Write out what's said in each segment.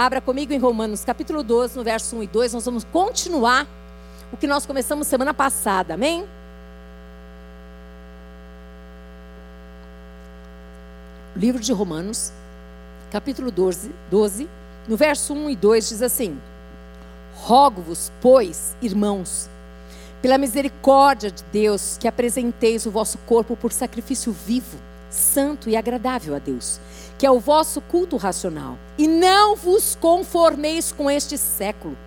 Abra comigo em Romanos capítulo 12, no verso 1 e 2. Nós vamos continuar o que nós começamos semana passada, amém? Livro de Romanos, capítulo 12, 12, no verso 1 e 2 diz assim: Rogo-vos, pois, irmãos, pela misericórdia de Deus, que apresenteis o vosso corpo por sacrifício vivo, santo e agradável a Deus, que é o vosso culto racional. E não vos conformeis com este século,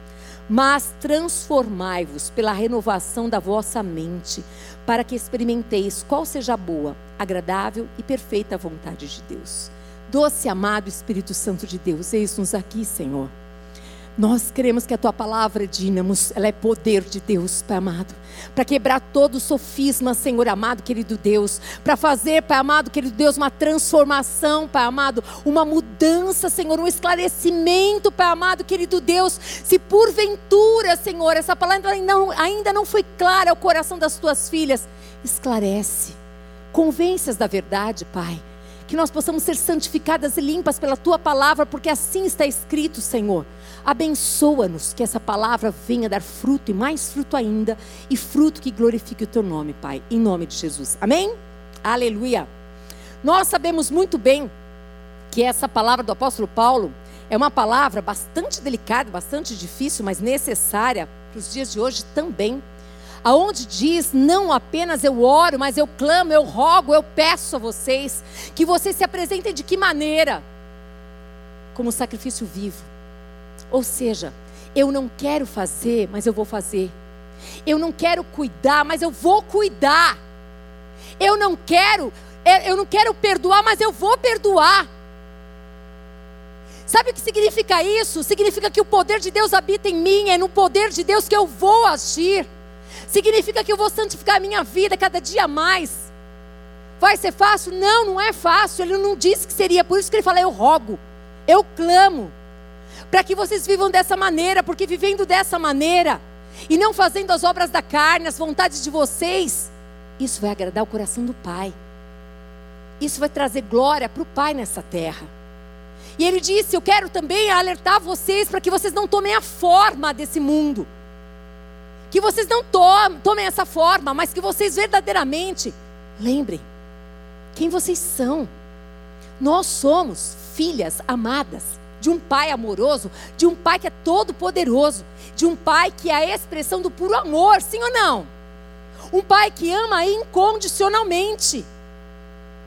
mas transformai-vos pela renovação da vossa mente, para que experimenteis qual seja a boa, agradável e perfeita vontade de Deus. Doce amado Espírito Santo de Deus, eis-nos aqui, Senhor. Nós queremos que a tua palavra, dínamos, ela é poder de Deus, Pai amado, para quebrar todo o sofisma, Senhor amado, querido Deus, para fazer, Pai amado, querido Deus, uma transformação, Pai amado, uma mudança, Senhor, um esclarecimento, Pai amado, querido Deus. Se porventura, Senhor, essa palavra ainda não, ainda não foi clara ao coração das tuas filhas, esclarece, convence-as da verdade, Pai. Que nós possamos ser santificadas e limpas pela tua palavra, porque assim está escrito, Senhor. Abençoa-nos, que essa palavra venha dar fruto e mais fruto ainda, e fruto que glorifique o teu nome, Pai, em nome de Jesus. Amém? Aleluia. Nós sabemos muito bem que essa palavra do apóstolo Paulo é uma palavra bastante delicada, bastante difícil, mas necessária para os dias de hoje também aonde diz: não apenas eu oro, mas eu clamo, eu rogo, eu peço a vocês que vocês se apresentem de que maneira? Como sacrifício vivo. Ou seja, eu não quero fazer, mas eu vou fazer. Eu não quero cuidar, mas eu vou cuidar. Eu não quero, eu não quero perdoar, mas eu vou perdoar. Sabe o que significa isso? Significa que o poder de Deus habita em mim, é no poder de Deus que eu vou agir. Significa que eu vou santificar a minha vida cada dia mais. Vai ser fácil? Não, não é fácil. Ele não disse que seria. Por isso que ele fala: eu rogo, eu clamo. Para que vocês vivam dessa maneira, porque vivendo dessa maneira, e não fazendo as obras da carne, as vontades de vocês, isso vai agradar o coração do Pai. Isso vai trazer glória para o Pai nessa terra. E ele disse: Eu quero também alertar vocês para que vocês não tomem a forma desse mundo que vocês não tomem essa forma, mas que vocês verdadeiramente lembrem quem vocês são. Nós somos filhas amadas de um pai amoroso, de um pai que é todo poderoso, de um pai que é a expressão do puro amor, sim ou não? Um pai que ama incondicionalmente.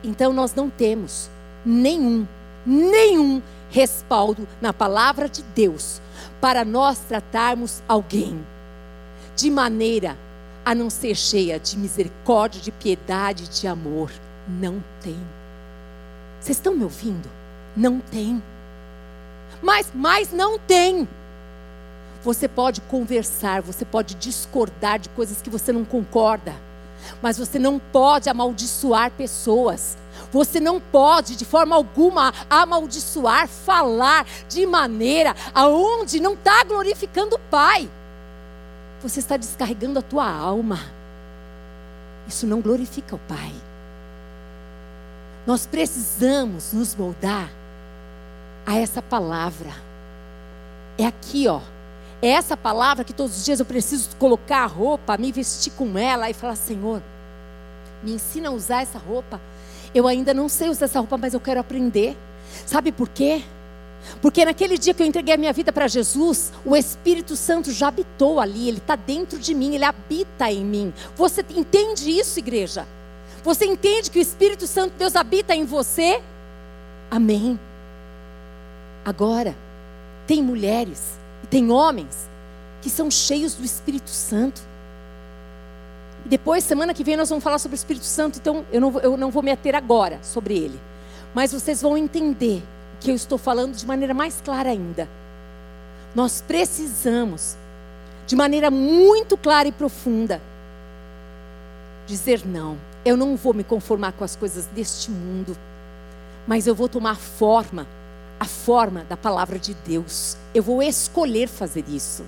Então nós não temos nenhum, nenhum respaldo na palavra de Deus para nós tratarmos alguém de maneira a não ser cheia de misericórdia, de piedade, de amor. Não tem. Vocês estão me ouvindo? Não tem. Mas, mas não tem. Você pode conversar, você pode discordar de coisas que você não concorda, mas você não pode amaldiçoar pessoas. Você não pode, de forma alguma, amaldiçoar, falar de maneira aonde não está glorificando o Pai você está descarregando a tua alma. Isso não glorifica o Pai. Nós precisamos nos moldar a essa palavra. É aqui, ó. É essa palavra que todos os dias eu preciso colocar a roupa, me vestir com ela e falar: Senhor, me ensina a usar essa roupa. Eu ainda não sei usar essa roupa, mas eu quero aprender. Sabe por quê? Porque naquele dia que eu entreguei a minha vida para Jesus, o Espírito Santo já habitou ali, ele está dentro de mim, ele habita em mim. Você entende isso, igreja? Você entende que o Espírito Santo Deus habita em você? Amém. Agora, tem mulheres e tem homens que são cheios do Espírito Santo. E depois, semana que vem, nós vamos falar sobre o Espírito Santo, então eu não, eu não vou me ater agora sobre ele. Mas vocês vão entender que eu estou falando de maneira mais clara ainda. Nós precisamos, de maneira muito clara e profunda, dizer não. Eu não vou me conformar com as coisas deste mundo, mas eu vou tomar forma, a forma da palavra de Deus. Eu vou escolher fazer isso.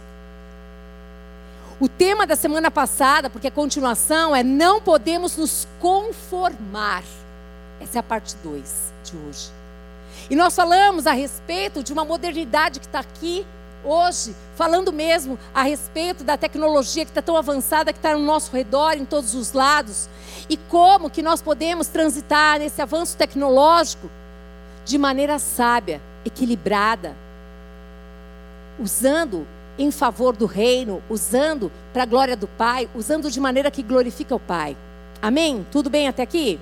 O tema da semana passada, porque a continuação é não podemos nos conformar. Essa é a parte 2 de hoje. E nós falamos a respeito de uma modernidade que está aqui hoje, falando mesmo a respeito da tecnologia que está tão avançada, que está no nosso redor, em todos os lados, e como que nós podemos transitar nesse avanço tecnológico de maneira sábia, equilibrada, usando em favor do reino, usando para a glória do Pai, usando de maneira que glorifica o Pai. Amém? Tudo bem até aqui?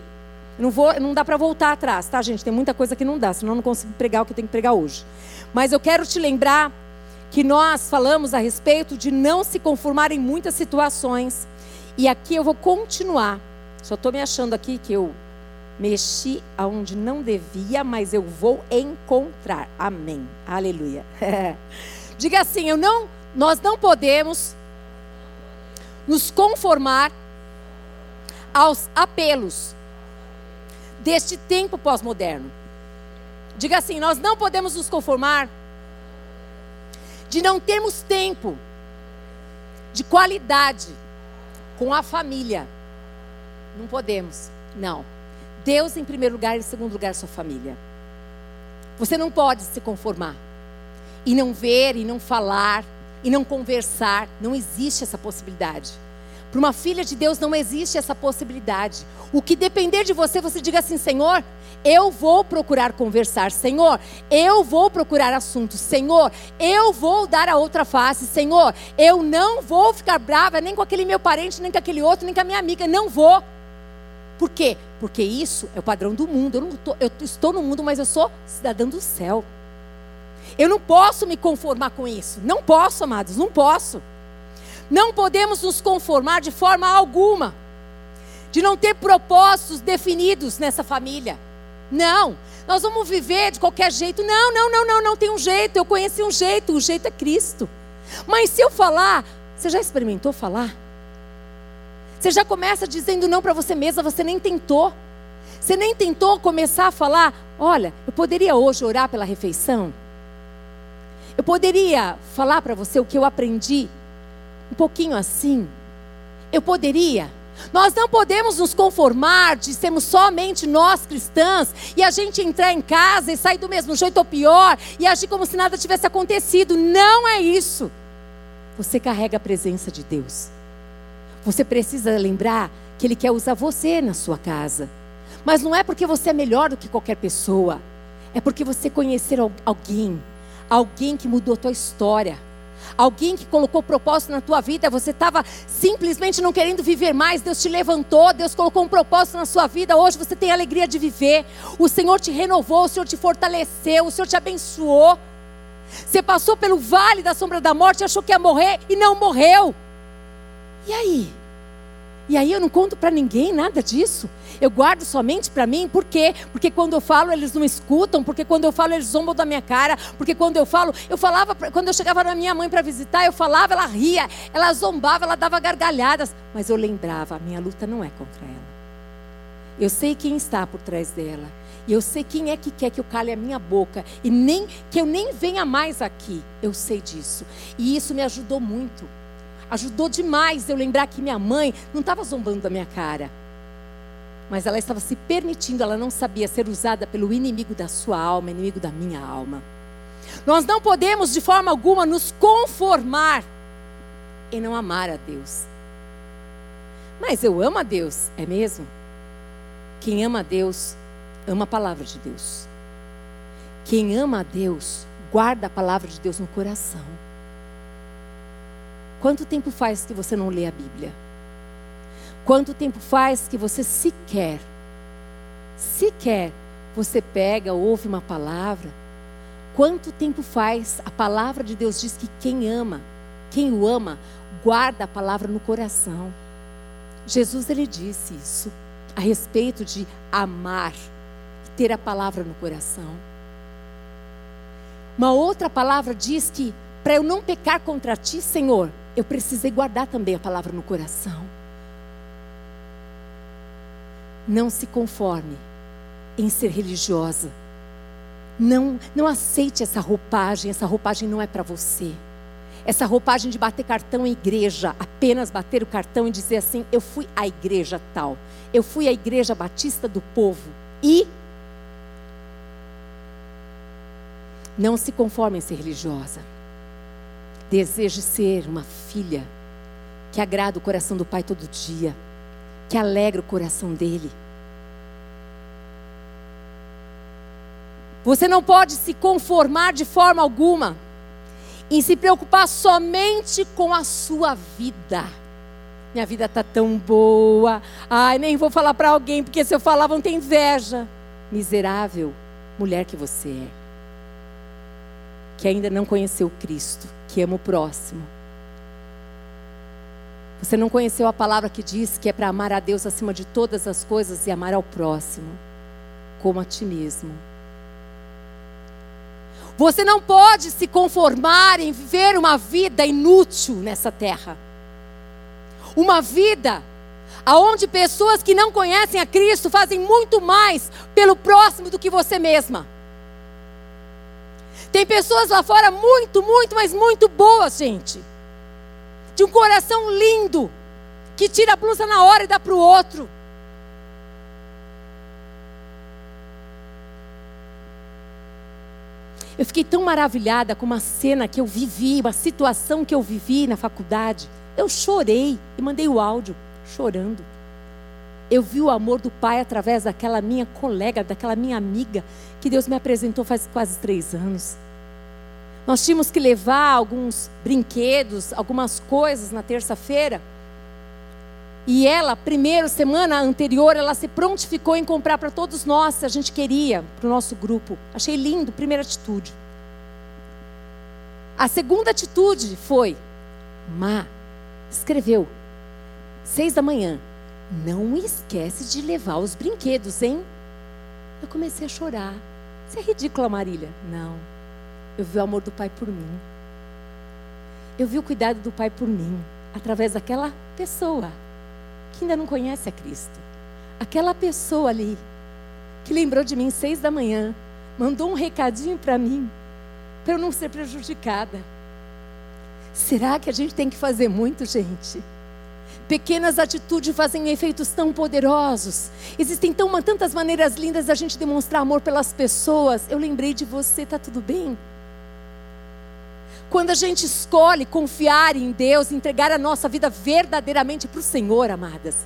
Não, vou, não dá para voltar atrás, tá, gente? Tem muita coisa que não dá, senão eu não consigo pregar o que eu tenho que pregar hoje. Mas eu quero te lembrar que nós falamos a respeito de não se conformar em muitas situações. E aqui eu vou continuar. Só estou me achando aqui que eu mexi aonde não devia, mas eu vou encontrar. Amém. Aleluia. Diga assim, eu não, nós não podemos nos conformar aos apelos deste tempo pós-moderno. Diga assim: nós não podemos nos conformar de não termos tempo de qualidade com a família. Não podemos, não. Deus em primeiro lugar, em segundo lugar, sua família. Você não pode se conformar e não ver e não falar e não conversar. Não existe essa possibilidade. Para uma filha de Deus não existe essa possibilidade. O que depender de você, você diga assim: Senhor, eu vou procurar conversar. Senhor, eu vou procurar assuntos. Senhor, eu vou dar a outra face. Senhor, eu não vou ficar brava nem com aquele meu parente, nem com aquele outro, nem com a minha amiga. Não vou. Por quê? Porque isso é o padrão do mundo. Eu, tô, eu estou no mundo, mas eu sou cidadã do céu. Eu não posso me conformar com isso. Não posso, amados, não posso. Não podemos nos conformar de forma alguma, de não ter propósitos definidos nessa família. Não, nós vamos viver de qualquer jeito. Não, não, não, não, não tem um jeito. Eu conheci um jeito, o jeito é Cristo. Mas se eu falar, você já experimentou falar? Você já começa dizendo não para você mesma, você nem tentou. Você nem tentou começar a falar: olha, eu poderia hoje orar pela refeição? Eu poderia falar para você o que eu aprendi um pouquinho assim, eu poderia. Nós não podemos nos conformar de sermos somente nós cristãs e a gente entrar em casa e sair do mesmo jeito ou pior e agir como se nada tivesse acontecido. Não é isso. Você carrega a presença de Deus. Você precisa lembrar que Ele quer usar você na sua casa. Mas não é porque você é melhor do que qualquer pessoa. É porque você conhecer alguém, alguém que mudou a tua história alguém que colocou propósito na tua vida, você estava simplesmente não querendo viver mais, Deus te levantou, Deus colocou um propósito na sua vida, hoje você tem alegria de viver, o Senhor te renovou, o Senhor te fortaleceu, o Senhor te abençoou. Você passou pelo vale da sombra da morte, achou que ia morrer e não morreu. E aí? E aí eu não conto para ninguém nada disso. Eu guardo somente para mim, por quê? Porque quando eu falo eles não escutam, porque quando eu falo eles zombam da minha cara, porque quando eu falo, eu falava, quando eu chegava na minha mãe para visitar, eu falava, ela ria, ela zombava, ela dava gargalhadas, mas eu lembrava, a minha luta não é contra ela. Eu sei quem está por trás dela. E eu sei quem é que quer que eu cale a minha boca e nem que eu nem venha mais aqui. Eu sei disso. E isso me ajudou muito. Ajudou demais eu lembrar que minha mãe não estava zombando da minha cara. Mas ela estava se permitindo, ela não sabia ser usada pelo inimigo da sua alma, inimigo da minha alma. Nós não podemos de forma alguma nos conformar em não amar a Deus. Mas eu amo a Deus, é mesmo? Quem ama a Deus, ama a palavra de Deus. Quem ama a Deus, guarda a palavra de Deus no coração. Quanto tempo faz que você não lê a Bíblia? Quanto tempo faz que você sequer, sequer, você pega, ouve uma palavra? Quanto tempo faz? A palavra de Deus diz que quem ama, quem o ama, guarda a palavra no coração. Jesus ele disse isso a respeito de amar, ter a palavra no coração. Uma outra palavra diz que para eu não pecar contra ti, Senhor, eu precisei guardar também a palavra no coração. Não se conforme em ser religiosa. Não, não aceite essa roupagem, essa roupagem não é para você. Essa roupagem de bater cartão em igreja, apenas bater o cartão e dizer assim: eu fui à igreja tal, eu fui à igreja batista do povo e Não se conforme em ser religiosa. Deseje ser uma filha que agrada o coração do Pai todo dia, que alegra o coração dele. Você não pode se conformar de forma alguma em se preocupar somente com a sua vida. Minha vida está tão boa. Ai, nem vou falar para alguém, porque se eu falar vão ter inveja. Miserável mulher que você é. Que ainda não conheceu Cristo, que ama o próximo. Você não conheceu a palavra que diz que é para amar a Deus acima de todas as coisas e amar ao próximo, como a ti mesmo. Você não pode se conformar em viver uma vida inútil nessa terra. Uma vida aonde pessoas que não conhecem a Cristo fazem muito mais pelo próximo do que você mesma. Tem pessoas lá fora muito, muito, mas muito boas, gente. De um coração lindo, que tira a blusa na hora e dá para o outro. Eu fiquei tão maravilhada com uma cena que eu vivi, uma situação que eu vivi na faculdade. Eu chorei e mandei o áudio, chorando. Eu vi o amor do Pai através daquela minha colega, daquela minha amiga, que Deus me apresentou faz quase três anos. Nós tínhamos que levar alguns brinquedos, algumas coisas na terça-feira. E ela, primeiro, semana anterior, ela se prontificou em comprar para todos nós, se a gente queria, para o nosso grupo. Achei lindo, primeira atitude. A segunda atitude foi, Má, escreveu, seis da manhã, não esquece de levar os brinquedos, hein? Eu comecei a chorar. Você é ridícula, Marília. Não. Eu vi o amor do Pai por mim. Eu vi o cuidado do Pai por mim, através daquela pessoa que ainda não conhece a Cristo. Aquela pessoa ali, que lembrou de mim seis da manhã, mandou um recadinho para mim, para eu não ser prejudicada. Será que a gente tem que fazer muito, gente? Pequenas atitudes fazem efeitos tão poderosos. Existem tão, tantas maneiras lindas da gente demonstrar amor pelas pessoas. Eu lembrei de você, tá tudo bem? Quando a gente escolhe confiar em Deus, entregar a nossa vida verdadeiramente para o Senhor, amadas,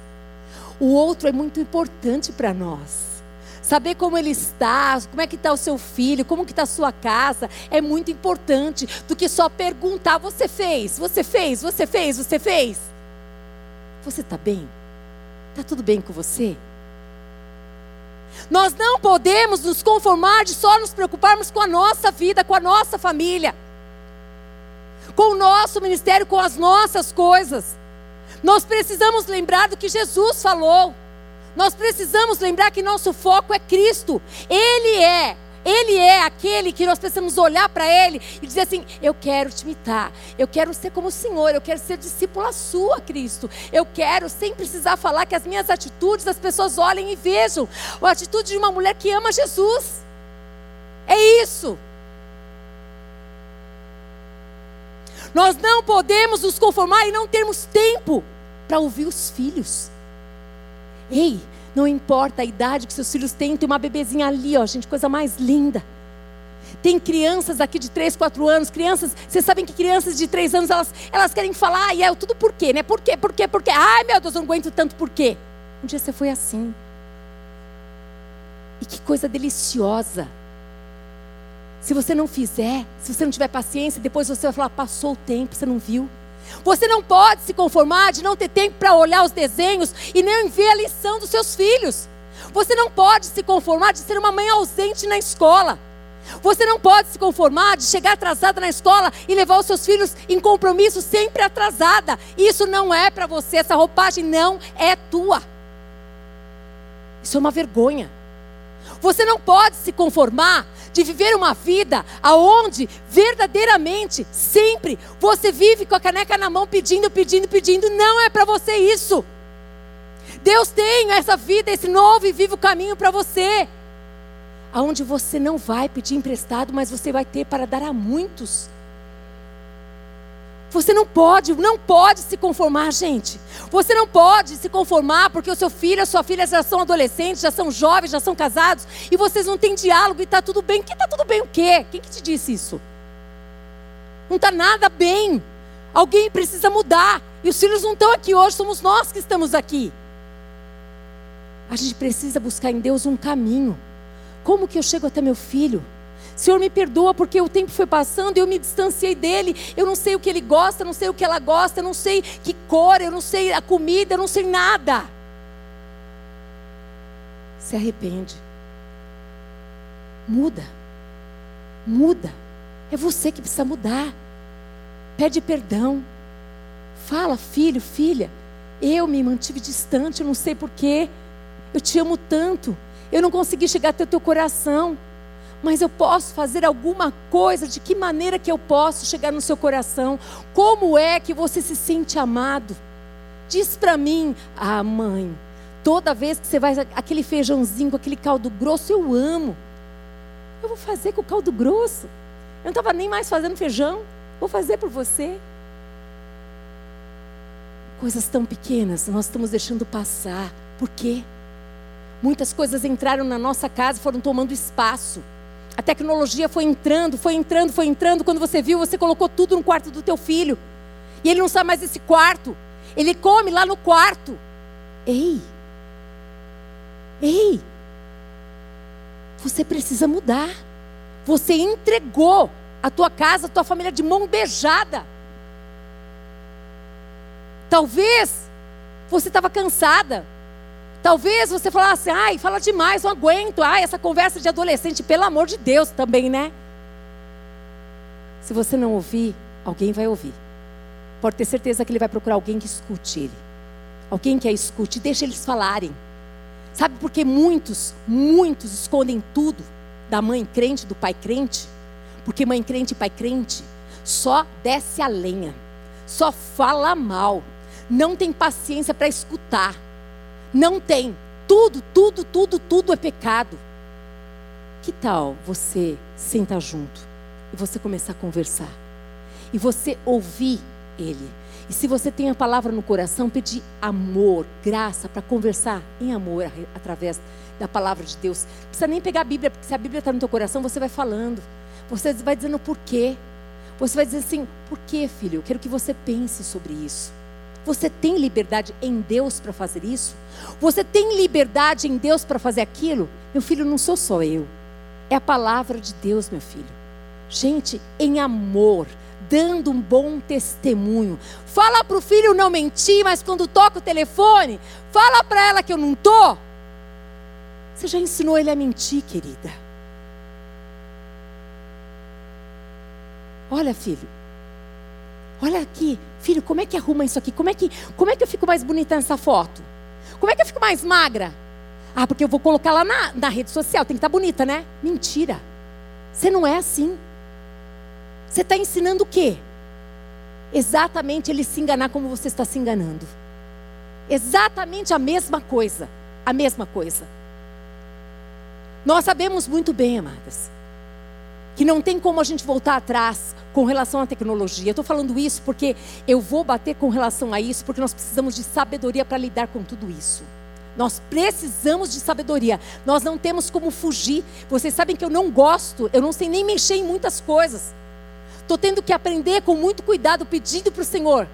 o outro é muito importante para nós. Saber como ele está, como é que está o seu filho, como que está a sua casa, é muito importante do que só perguntar: você fez, você fez, você fez, você fez. Você está bem? Está tudo bem com você? Nós não podemos nos conformar de só nos preocuparmos com a nossa vida, com a nossa família com o nosso ministério, com as nossas coisas. Nós precisamos lembrar do que Jesus falou. Nós precisamos lembrar que nosso foco é Cristo. Ele é ele é aquele que nós precisamos olhar para Ele e dizer assim: Eu quero te imitar, eu quero ser como o Senhor, eu quero ser discípula sua, Cristo. Eu quero, sem precisar falar, que as minhas atitudes as pessoas olhem e vejam a atitude de uma mulher que ama Jesus. É isso. Nós não podemos nos conformar e não termos tempo para ouvir os filhos. Ei, não importa a idade que seus filhos têm, tem uma bebezinha ali, ó, gente, coisa mais linda. Tem crianças aqui de 3, 4 anos, crianças, vocês sabem que crianças de 3 anos, elas, elas querem falar, e é tudo por quê, né? Por quê, por quê, por quê? Ai, meu Deus, eu não aguento tanto por quê. Um dia você foi assim. E que coisa deliciosa se você não fizer, se você não tiver paciência, depois você vai falar: passou o tempo, você não viu. Você não pode se conformar de não ter tempo para olhar os desenhos e nem ver a lição dos seus filhos. Você não pode se conformar de ser uma mãe ausente na escola. Você não pode se conformar de chegar atrasada na escola e levar os seus filhos em compromisso sempre atrasada. Isso não é para você, essa roupagem não é tua. Isso é uma vergonha. Você não pode se conformar de viver uma vida aonde verdadeiramente, sempre, você vive com a caneca na mão pedindo, pedindo, pedindo. Não é para você isso. Deus tem essa vida, esse novo e vivo caminho para você. Aonde você não vai pedir emprestado, mas você vai ter para dar a muitos. Você não pode, não pode se conformar, gente. Você não pode se conformar porque o seu filho, a sua filha já são adolescentes, já são jovens, já são casados e vocês não têm diálogo e está tudo bem. Que está tudo bem o quê? Quem que te disse isso? Não está nada bem. Alguém precisa mudar. E os filhos não estão aqui hoje, somos nós que estamos aqui. A gente precisa buscar em Deus um caminho. Como que eu chego até meu filho? Senhor, me perdoa porque o tempo foi passando e eu me distanciei dele. Eu não sei o que ele gosta, não sei o que ela gosta, não sei que cor, eu não sei a comida, eu não sei nada. Se arrepende. Muda. Muda. É você que precisa mudar. Pede perdão. Fala, filho, filha. Eu me mantive distante, eu não sei porquê. Eu te amo tanto. Eu não consegui chegar até o teu coração mas eu posso fazer alguma coisa, de que maneira que eu posso chegar no seu coração? Como é que você se sente amado? Diz para mim, ah, mãe, toda vez que você vai aquele feijãozinho com aquele caldo grosso, eu amo. Eu vou fazer com o caldo grosso. Eu não estava nem mais fazendo feijão, vou fazer por você. Coisas tão pequenas nós estamos deixando passar. Por quê? Muitas coisas entraram na nossa casa e foram tomando espaço. A tecnologia foi entrando, foi entrando, foi entrando. Quando você viu, você colocou tudo no quarto do teu filho. E ele não sabe mais esse quarto. Ele come lá no quarto. Ei! Ei! Você precisa mudar. Você entregou a tua casa, a tua família de mão beijada. Talvez você estava cansada. Talvez você falasse, ai, fala demais, não aguento. Ai, essa conversa de adolescente, pelo amor de Deus, também, né? Se você não ouvir, alguém vai ouvir. Pode ter certeza que ele vai procurar alguém que escute ele. Alguém que a escute, deixa eles falarem. Sabe por que muitos, muitos escondem tudo da mãe crente, do pai crente? Porque mãe crente e pai crente só desce a lenha, só fala mal, não tem paciência para escutar não tem. Tudo, tudo, tudo, tudo é pecado. Que tal você sentar junto e você começar a conversar? E você ouvir ele. E se você tem a palavra no coração, pedir amor, graça para conversar em amor através da palavra de Deus. Não precisa nem pegar a Bíblia, porque se a Bíblia está no teu coração, você vai falando. Você vai dizendo por quê. Você vai dizer assim, por quê, filho? Eu quero que você pense sobre isso. Você tem liberdade em Deus para fazer isso? Você tem liberdade em Deus para fazer aquilo? Meu filho, não sou só eu. É a palavra de Deus, meu filho. Gente, em amor, dando um bom testemunho. Fala para o filho não mentir, mas quando toca o telefone, fala para ela que eu não tô. Você já ensinou ele a mentir, querida. Olha, filho, Olha aqui, filho, como é que arruma isso aqui? Como é que, como é que eu fico mais bonita nessa foto? Como é que eu fico mais magra? Ah, porque eu vou colocar lá na, na rede social, tem que estar tá bonita, né? Mentira. Você não é assim. Você está ensinando o quê? Exatamente ele se enganar como você está se enganando. Exatamente a mesma coisa. A mesma coisa. Nós sabemos muito bem, amadas, que não tem como a gente voltar atrás com relação à tecnologia. Eu estou falando isso porque eu vou bater com relação a isso, porque nós precisamos de sabedoria para lidar com tudo isso. Nós precisamos de sabedoria. Nós não temos como fugir. Vocês sabem que eu não gosto, eu não sei nem mexer em muitas coisas. Estou tendo que aprender com muito cuidado, pedindo para o Senhor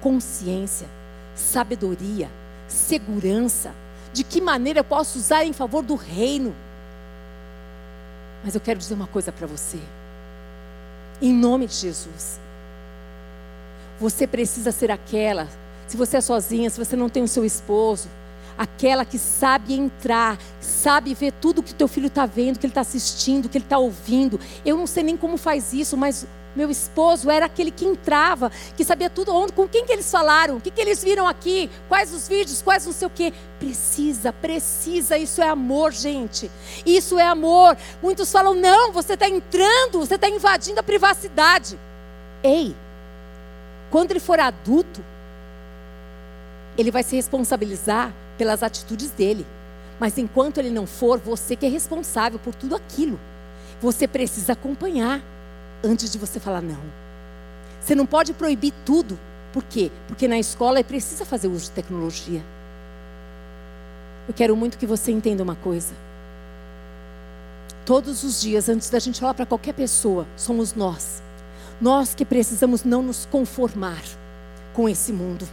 consciência, sabedoria, segurança. De que maneira eu posso usar em favor do reino? Mas eu quero dizer uma coisa para você. Em nome de Jesus. Você precisa ser aquela, se você é sozinha, se você não tem o seu esposo, aquela que sabe entrar, sabe ver tudo que teu filho está vendo, que ele está assistindo, que ele está ouvindo. Eu não sei nem como faz isso, mas meu esposo era aquele que entrava, que sabia tudo, onde, com quem que eles falaram, o que, que eles viram aqui, quais os vídeos, quais não sei o quê. Precisa, precisa, isso é amor, gente. Isso é amor. Muitos falam, não, você está entrando, você está invadindo a privacidade. Ei, quando ele for adulto, ele vai se responsabilizar pelas atitudes dele. Mas enquanto ele não for, você que é responsável por tudo aquilo. Você precisa acompanhar antes de você falar não. Você não pode proibir tudo. Por quê? Porque na escola é precisa fazer uso de tecnologia. Eu quero muito que você entenda uma coisa. Todos os dias, antes da gente falar para qualquer pessoa, somos nós. Nós que precisamos não nos conformar com esse mundo.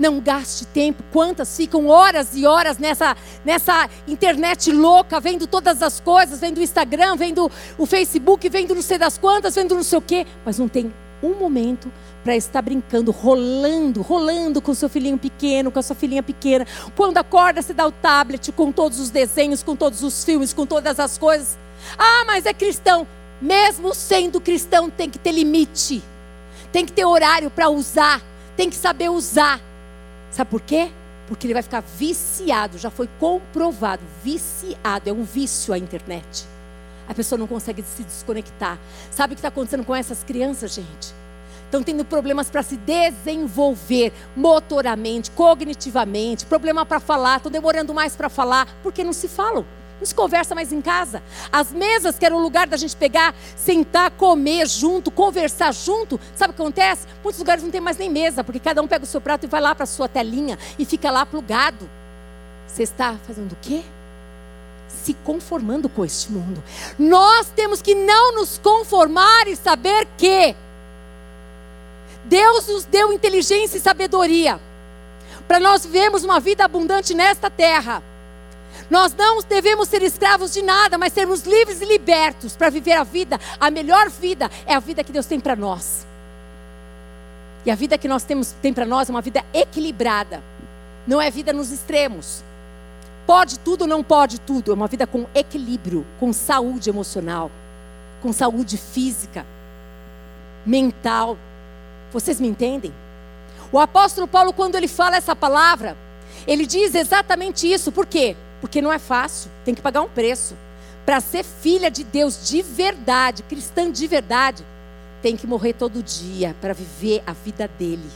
Não gaste tempo. Quantas ficam horas e horas nessa, nessa internet louca, vendo todas as coisas, vendo o Instagram, vendo o Facebook, vendo não sei das quantas, vendo não sei o quê, mas não tem um momento para estar brincando, rolando, rolando com seu filhinho pequeno, com a sua filhinha pequena. Quando acorda, se dá o tablet com todos os desenhos, com todos os filmes, com todas as coisas. Ah, mas é cristão. Mesmo sendo cristão, tem que ter limite. Tem que ter horário para usar. Tem que saber usar. Sabe por quê? Porque ele vai ficar viciado, já foi comprovado, viciado, é um vício a internet. A pessoa não consegue se desconectar. Sabe o que está acontecendo com essas crianças, gente? Estão tendo problemas para se desenvolver motoramente, cognitivamente, problema para falar, estão demorando mais para falar, porque não se falam. Não se conversa mais em casa. As mesas, que era lugar da gente pegar, sentar, comer junto, conversar junto. Sabe o que acontece? Muitos lugares não tem mais nem mesa, porque cada um pega o seu prato e vai lá para a sua telinha e fica lá plugado. Você está fazendo o quê? Se conformando com este mundo. Nós temos que não nos conformar e saber que Deus nos deu inteligência e sabedoria para nós vivermos uma vida abundante nesta terra. Nós não devemos ser escravos de nada, mas sermos livres e libertos para viver a vida. A melhor vida é a vida que Deus tem para nós. E a vida que nós temos tem para nós é uma vida equilibrada. Não é vida nos extremos. Pode tudo, não pode tudo. É uma vida com equilíbrio, com saúde emocional, com saúde física, mental. Vocês me entendem? O apóstolo Paulo, quando ele fala essa palavra, ele diz exatamente isso. Por quê? Porque não é fácil, tem que pagar um preço. Para ser filha de Deus de verdade, cristã de verdade, tem que morrer todo dia para viver a vida dele.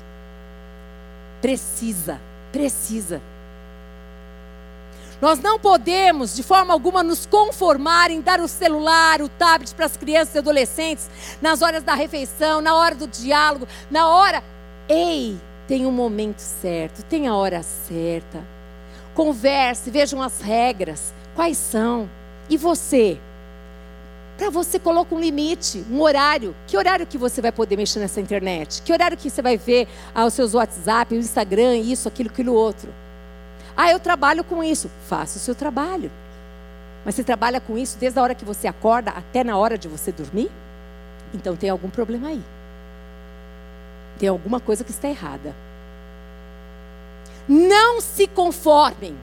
Precisa, precisa. Nós não podemos, de forma alguma, nos conformar em dar o celular, o tablet para as crianças e adolescentes nas horas da refeição, na hora do diálogo, na hora. Ei, tem um momento certo, tem a hora certa. Converse, vejam as regras, quais são. E você? Para você coloca um limite, um horário. Que horário que você vai poder mexer nessa internet? Que horário que você vai ver ah, os seus WhatsApp, o Instagram, isso, aquilo, aquilo outro? Ah, eu trabalho com isso. Faça o seu trabalho. Mas você trabalha com isso desde a hora que você acorda até na hora de você dormir? Então tem algum problema aí. Tem alguma coisa que está errada. Não se conformem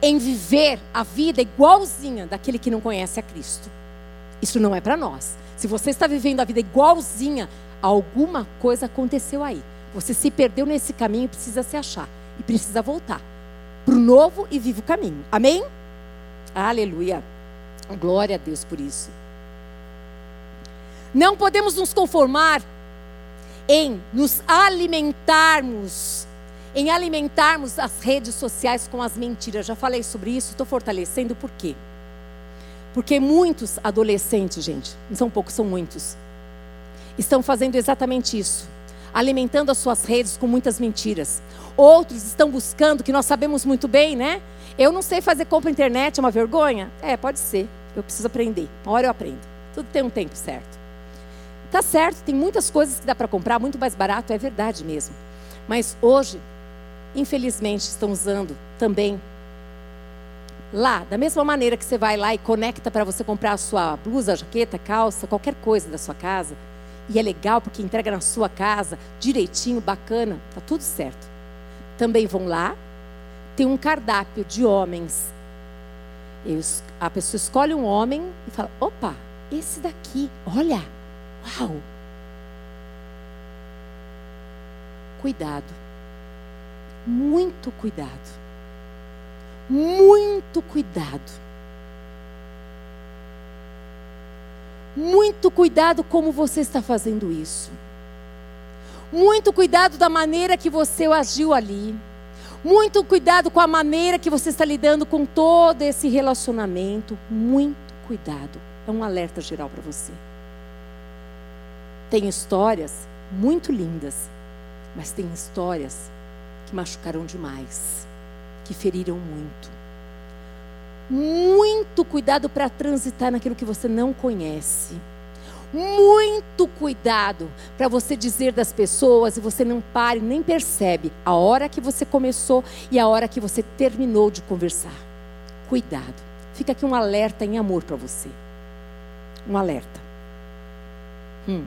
em viver a vida igualzinha daquele que não conhece a Cristo. Isso não é para nós. Se você está vivendo a vida igualzinha, alguma coisa aconteceu aí. Você se perdeu nesse caminho e precisa se achar. E precisa voltar para o novo e vivo caminho. Amém? Aleluia. Glória a Deus por isso. Não podemos nos conformar em nos alimentarmos em alimentarmos as redes sociais com as mentiras. Já falei sobre isso, estou fortalecendo por quê? Porque muitos adolescentes, gente, não são poucos, são muitos, estão fazendo exatamente isso, alimentando as suas redes com muitas mentiras. Outros estão buscando, que nós sabemos muito bem, né? Eu não sei fazer compra na internet, é uma vergonha? É, pode ser. Eu preciso aprender. Uma hora eu aprendo. Tudo tem um tempo certo. Tá certo, tem muitas coisas que dá para comprar muito mais barato, é verdade mesmo. Mas hoje infelizmente, estão usando também. Lá, da mesma maneira que você vai lá e conecta para você comprar a sua blusa, jaqueta, calça, qualquer coisa da sua casa, e é legal porque entrega na sua casa, direitinho, bacana, tá tudo certo. Também vão lá, tem um cardápio de homens. a pessoa escolhe um homem e fala: opa, esse daqui, olha, uau. Cuidado muito cuidado. Muito cuidado. Muito cuidado como você está fazendo isso. Muito cuidado da maneira que você agiu ali. Muito cuidado com a maneira que você está lidando com todo esse relacionamento. Muito cuidado. É um alerta geral para você. Tem histórias muito lindas, mas tem histórias que machucaram demais, que feriram muito. Muito cuidado para transitar naquilo que você não conhece. Muito cuidado para você dizer das pessoas e você não pare nem percebe a hora que você começou e a hora que você terminou de conversar. Cuidado. Fica aqui um alerta em amor para você. Um alerta. Hum.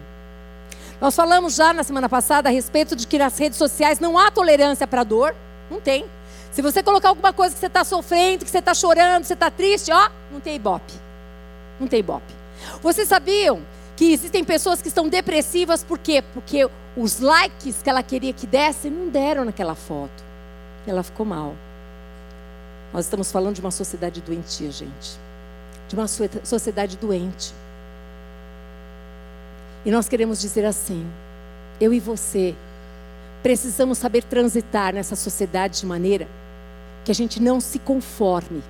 Nós falamos já na semana passada a respeito de que nas redes sociais não há tolerância para dor. Não tem. Se você colocar alguma coisa que você está sofrendo, que você está chorando, que você está triste, ó, não tem ibope. Não tem ibope. Vocês sabiam que existem pessoas que estão depressivas por quê? Porque os likes que ela queria que dessem não deram naquela foto. E ela ficou mal. Nós estamos falando de uma sociedade doentia, gente. De uma sociedade doente. E nós queremos dizer assim: eu e você precisamos saber transitar nessa sociedade de maneira que a gente não se conforme,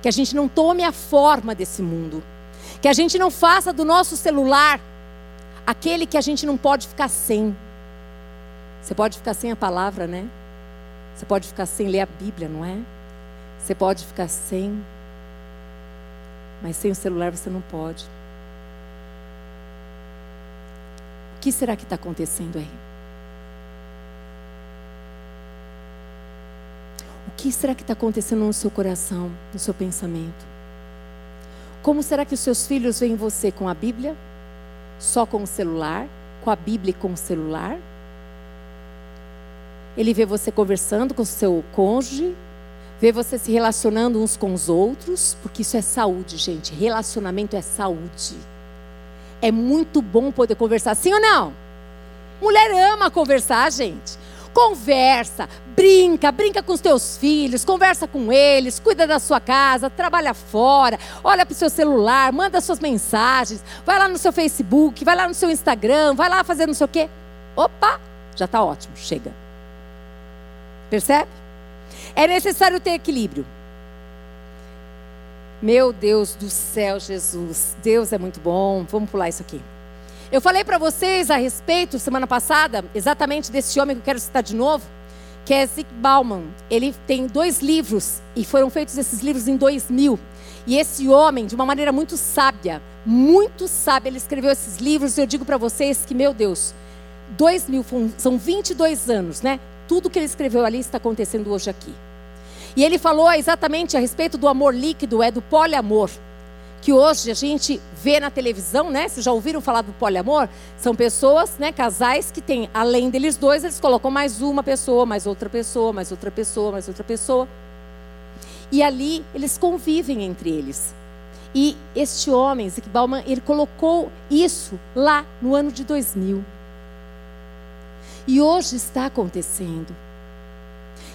que a gente não tome a forma desse mundo, que a gente não faça do nosso celular aquele que a gente não pode ficar sem. Você pode ficar sem a palavra, né? Você pode ficar sem ler a Bíblia, não é? Você pode ficar sem, mas sem o celular você não pode. O que será que está acontecendo aí? O que será que está acontecendo no seu coração, no seu pensamento? Como será que os seus filhos veem você com a Bíblia? Só com o celular? Com a Bíblia e com o celular? Ele vê você conversando com o seu cônjuge, vê você se relacionando uns com os outros, porque isso é saúde, gente. Relacionamento é saúde. É muito bom poder conversar, sim ou não? Mulher ama conversar, gente. Conversa, brinca, brinca com os teus filhos, conversa com eles, cuida da sua casa, trabalha fora, olha para o seu celular, manda suas mensagens, vai lá no seu Facebook, vai lá no seu Instagram, vai lá fazer não sei o quê. Opa, já está ótimo, chega. Percebe? É necessário ter equilíbrio. Meu Deus do céu, Jesus. Deus é muito bom. Vamos pular isso aqui. Eu falei para vocês a respeito, semana passada, exatamente desse homem que eu quero citar de novo, que é Zig Bauman. Ele tem dois livros, e foram feitos esses livros em 2000. E esse homem, de uma maneira muito sábia, muito sábia, ele escreveu esses livros. E eu digo para vocês que, meu Deus, 2000 são 22 anos, né? Tudo que ele escreveu ali está acontecendo hoje aqui. E ele falou exatamente a respeito do amor líquido, é do poliamor. Que hoje a gente vê na televisão, né? Vocês já ouviram falar do poliamor? São pessoas, né, casais que têm, além deles dois, eles colocam mais uma pessoa, mais outra pessoa, mais outra pessoa, mais outra pessoa. E ali eles convivem entre eles. E este homem, Zick Bauman, ele colocou isso lá no ano de 2000. E hoje está acontecendo.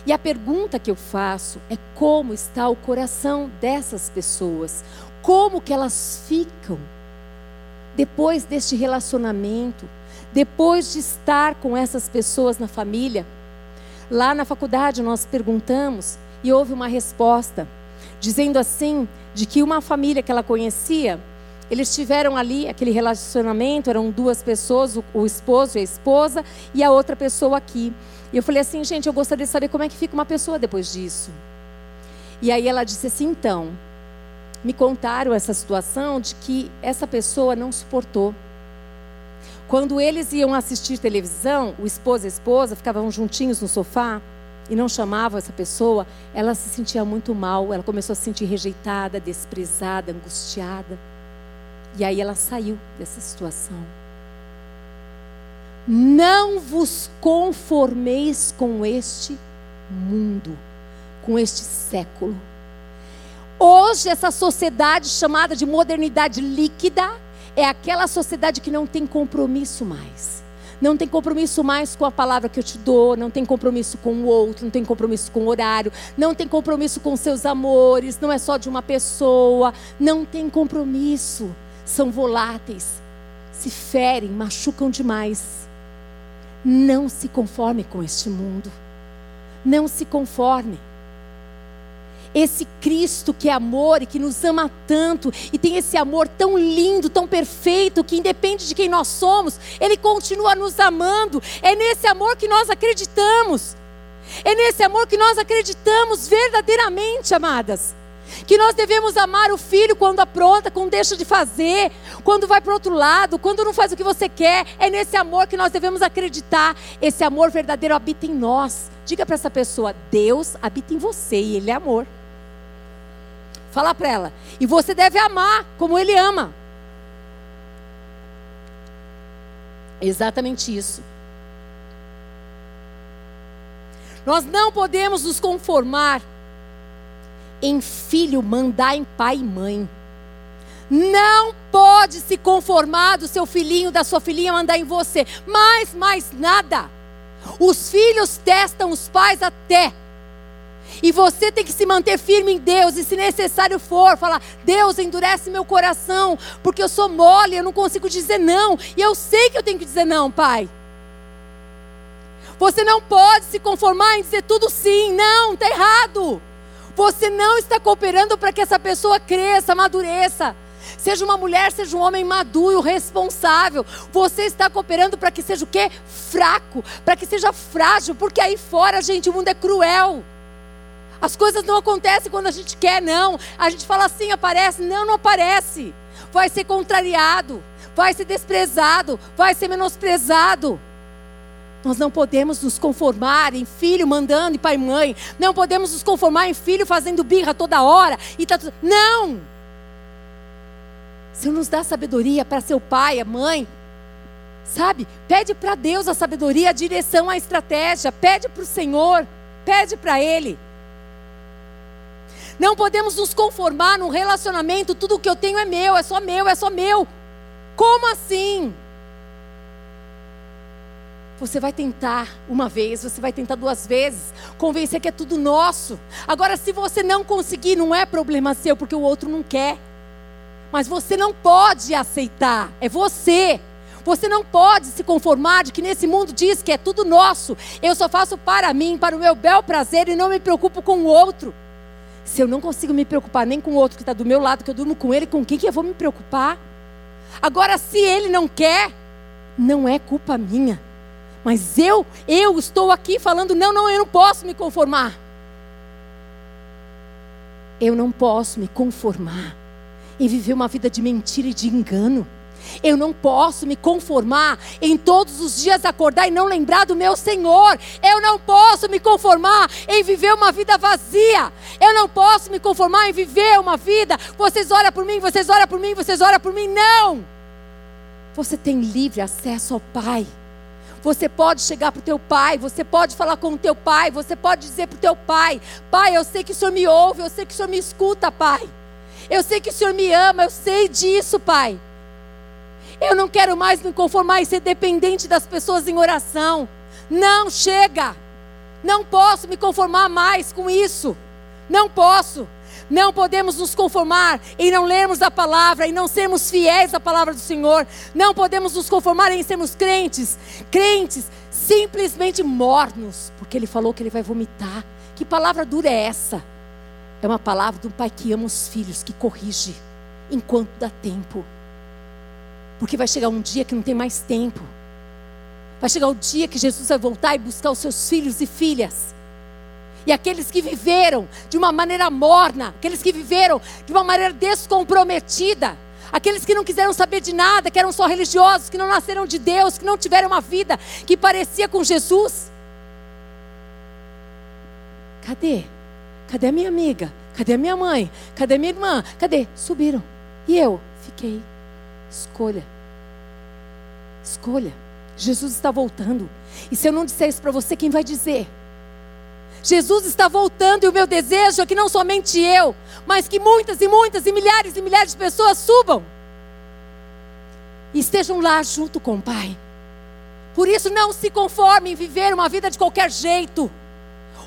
E a pergunta que eu faço é como está o coração dessas pessoas? Como que elas ficam depois deste relacionamento, depois de estar com essas pessoas na família? Lá na faculdade nós perguntamos e houve uma resposta dizendo assim de que uma família que ela conhecia, eles tiveram ali aquele relacionamento, eram duas pessoas, o, esposo e a esposa e a outra pessoa aqui. E eu falei assim, gente, eu gostaria de saber como é que fica uma pessoa depois disso. E aí ela disse assim, então, me contaram essa situação de que essa pessoa não suportou. Quando eles iam assistir televisão, o esposo e a esposa ficavam juntinhos no sofá e não chamavam essa pessoa, ela se sentia muito mal, ela começou a se sentir rejeitada, desprezada, angustiada. E aí ela saiu dessa situação. Não vos conformeis com este mundo, com este século. Hoje, essa sociedade chamada de modernidade líquida é aquela sociedade que não tem compromisso mais. Não tem compromisso mais com a palavra que eu te dou, não tem compromisso com o outro, não tem compromisso com o horário, não tem compromisso com seus amores, não é só de uma pessoa, não tem compromisso. São voláteis, se ferem, machucam demais. Não se conforme com este mundo. Não se conforme. esse Cristo que é amor e que nos ama tanto e tem esse amor tão lindo, tão perfeito, que independe de quem nós somos, Ele continua nos amando. É nesse amor que nós acreditamos. É nesse amor que nós acreditamos verdadeiramente, amadas. Que nós devemos amar o filho quando apronta, quando deixa de fazer, quando vai para outro lado, quando não faz o que você quer. É nesse amor que nós devemos acreditar. Esse amor verdadeiro habita em nós. Diga para essa pessoa: Deus habita em você e Ele é amor. Fala para ela. E você deve amar como Ele ama. Exatamente isso. Nós não podemos nos conformar em filho mandar em pai e mãe. Não pode se conformar do seu filhinho, da sua filhinha mandar em você. Mas mais nada. Os filhos testam os pais até. E você tem que se manter firme em Deus. E se necessário for, falar: Deus, endurece meu coração. Porque eu sou mole, eu não consigo dizer não. E eu sei que eu tenho que dizer não, pai. Você não pode se conformar em dizer tudo sim. Não, está errado. Você não está cooperando para que essa pessoa cresça, amadureça. Seja uma mulher, seja um homem maduro, responsável. Você está cooperando para que seja o quê? Fraco, para que seja frágil, porque aí fora, gente, o mundo é cruel. As coisas não acontecem quando a gente quer, não. A gente fala assim, aparece. Não, não aparece. Vai ser contrariado, vai ser desprezado, vai ser menosprezado. Nós não podemos nos conformar em filho mandando e pai e mãe. Não podemos nos conformar em filho fazendo birra toda hora. E tá tudo... Não! Senhor nos dá sabedoria para ser o pai, a mãe. Sabe? Pede para Deus a sabedoria, a direção, a estratégia. Pede para o Senhor. Pede para Ele. Não podemos nos conformar num relacionamento, tudo que eu tenho é meu, é só meu, é só meu. Como assim? Você vai tentar uma vez, você vai tentar duas vezes, convencer que é tudo nosso. Agora, se você não conseguir, não é problema seu, porque o outro não quer. Mas você não pode aceitar, é você. Você não pode se conformar de que nesse mundo diz que é tudo nosso. Eu só faço para mim, para o meu bel prazer e não me preocupo com o outro. Se eu não consigo me preocupar nem com o outro que está do meu lado, que eu durmo com ele, com quem que eu vou me preocupar? Agora, se ele não quer, não é culpa minha. Mas eu, eu estou aqui falando, não, não, eu não posso me conformar. Eu não posso me conformar em viver uma vida de mentira e de engano. Eu não posso me conformar em todos os dias acordar e não lembrar do meu Senhor. Eu não posso me conformar em viver uma vida vazia. Eu não posso me conformar em viver uma vida. Vocês olham por mim, vocês olham por mim, vocês olham por mim. Não! Você tem livre acesso ao Pai. Você pode chegar para o teu pai, você pode falar com o teu pai, você pode dizer para o teu pai: Pai, eu sei que o Senhor me ouve, eu sei que o Senhor me escuta, pai. Eu sei que o Senhor me ama, eu sei disso, pai. Eu não quero mais me conformar e ser dependente das pessoas em oração. Não, chega. Não posso me conformar mais com isso. Não posso. Não podemos nos conformar em não lermos a palavra, em não sermos fiéis à palavra do Senhor. Não podemos nos conformar em sermos crentes, crentes simplesmente mornos, porque Ele falou que Ele vai vomitar. Que palavra dura é essa? É uma palavra um pai que ama os filhos, que corrige enquanto dá tempo. Porque vai chegar um dia que não tem mais tempo. Vai chegar o dia que Jesus vai voltar e buscar os seus filhos e filhas. E aqueles que viveram de uma maneira morna, aqueles que viveram de uma maneira descomprometida, aqueles que não quiseram saber de nada, que eram só religiosos, que não nasceram de Deus, que não tiveram uma vida que parecia com Jesus. Cadê? Cadê a minha amiga? Cadê a minha mãe? Cadê a minha irmã? Cadê? Subiram. E eu fiquei. Escolha. Escolha. Jesus está voltando. E se eu não disser isso para você, quem vai dizer? Jesus está voltando e o meu desejo é que não somente eu, mas que muitas e muitas e milhares e milhares de pessoas subam e estejam lá junto com o Pai. Por isso, não se conforme em viver uma vida de qualquer jeito.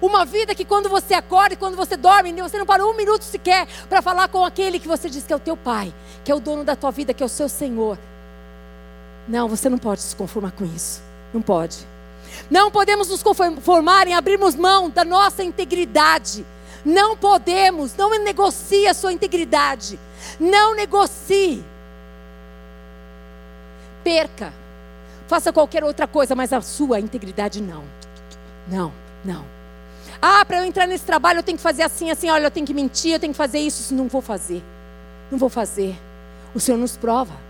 Uma vida que quando você acorda e quando você dorme, você não para um minuto sequer para falar com aquele que você diz que é o teu pai, que é o dono da tua vida, que é o seu Senhor. Não, você não pode se conformar com isso. Não pode. Não podemos nos conformar em abrirmos mão da nossa integridade, Não podemos, não negocie a sua integridade. Não negocie. Perca. Faça qualquer outra coisa, mas a sua integridade não. Não, não. Ah, para eu entrar nesse trabalho eu tenho que fazer assim, assim, olha, eu tenho que mentir, eu tenho que fazer isso. Não vou fazer. Não vou fazer. O Senhor nos prova.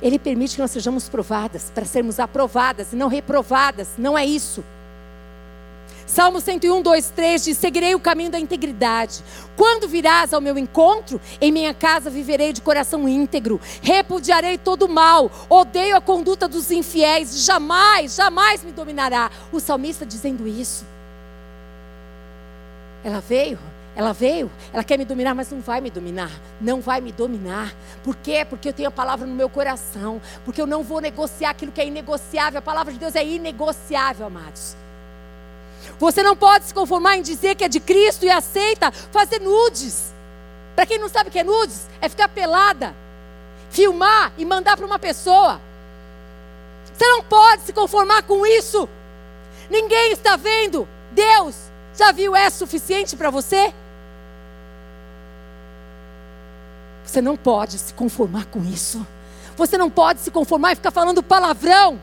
Ele permite que nós sejamos provadas, para sermos aprovadas e não reprovadas. Não é isso. Salmo 101, 2, 3 diz: Seguirei o caminho da integridade. Quando virás ao meu encontro, em minha casa viverei de coração íntegro. Repudiarei todo o mal. Odeio a conduta dos infiéis. Jamais, jamais me dominará. O salmista dizendo isso. Ela veio, ela veio, ela quer me dominar, mas não vai me dominar. Não vai me dominar. Por quê? Porque eu tenho a palavra no meu coração. Porque eu não vou negociar aquilo que é inegociável. A palavra de Deus é inegociável, amados. Você não pode se conformar em dizer que é de Cristo e aceita fazer nudes. Para quem não sabe o que é nudes, é ficar pelada, filmar e mandar para uma pessoa. Você não pode se conformar com isso. Ninguém está vendo. Deus já viu é suficiente para você? Você não pode se conformar com isso. Você não pode se conformar e ficar falando palavrão.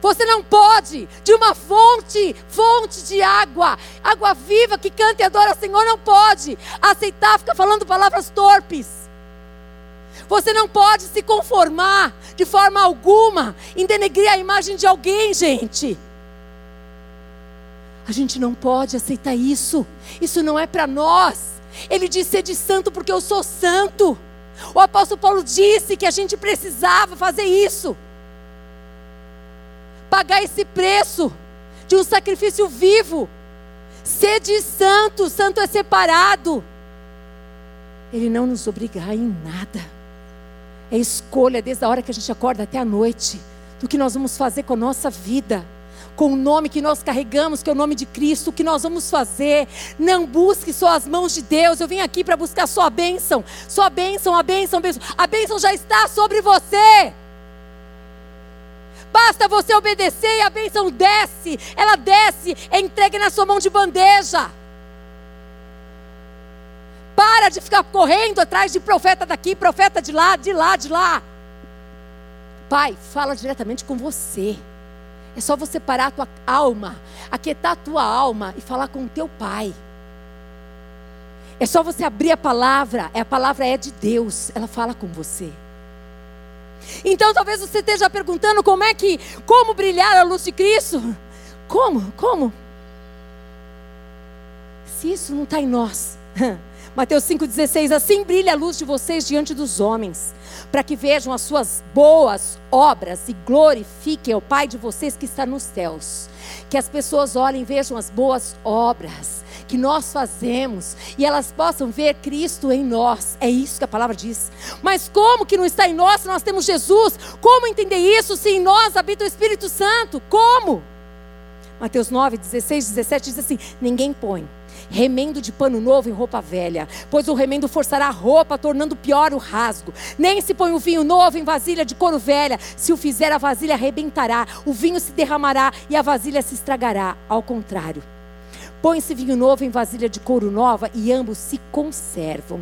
Você não pode, de uma fonte, fonte de água, água viva que canta e adora o Senhor, não pode aceitar ficar falando palavras torpes. Você não pode se conformar de forma alguma em denegrir a imagem de alguém, gente. A gente não pode aceitar isso. Isso não é para nós. Ele disse ser de santo porque eu sou santo. O apóstolo Paulo disse que a gente precisava fazer isso pagar esse preço de um sacrifício vivo. Sede santo, santo é separado. Ele não nos obriga em nada. É escolha desde a hora que a gente acorda até a noite do que nós vamos fazer com a nossa vida com o nome que nós carregamos, que é o nome de Cristo, o que nós vamos fazer. Não busque só as mãos de Deus. Eu vim aqui para buscar sua bênção, sua bênção, a bênção, a bênção. A bênção já está sobre você. Basta você obedecer e a bênção desce. Ela desce, é entregue na sua mão de bandeja. Para de ficar correndo atrás de profeta daqui, profeta de lá, de lá, de lá. Pai, fala diretamente com você. É só você parar a tua alma, aquietar a tua alma e falar com o teu pai. É só você abrir a palavra, a palavra é de Deus, ela fala com você. Então talvez você esteja perguntando como é que, como brilhar a luz de Cristo? Como? Como? Se isso não está em nós. Mateus 5,16: Assim brilha a luz de vocês diante dos homens, para que vejam as suas boas obras e glorifiquem o Pai de vocês que está nos céus. Que as pessoas olhem e vejam as boas obras que nós fazemos e elas possam ver Cristo em nós. É isso que a palavra diz. Mas como que não está em nós se nós temos Jesus? Como entender isso se em nós habita o Espírito Santo? Como? Mateus 9, 16, 17 diz assim: Ninguém põe remendo de pano novo em roupa velha, pois o remendo forçará a roupa, tornando pior o rasgo. Nem se põe o vinho novo em vasilha de couro velha, se o fizer, a vasilha arrebentará, o vinho se derramará e a vasilha se estragará. Ao contrário, Põe-se vinho novo em vasilha de couro nova e ambos se conservam.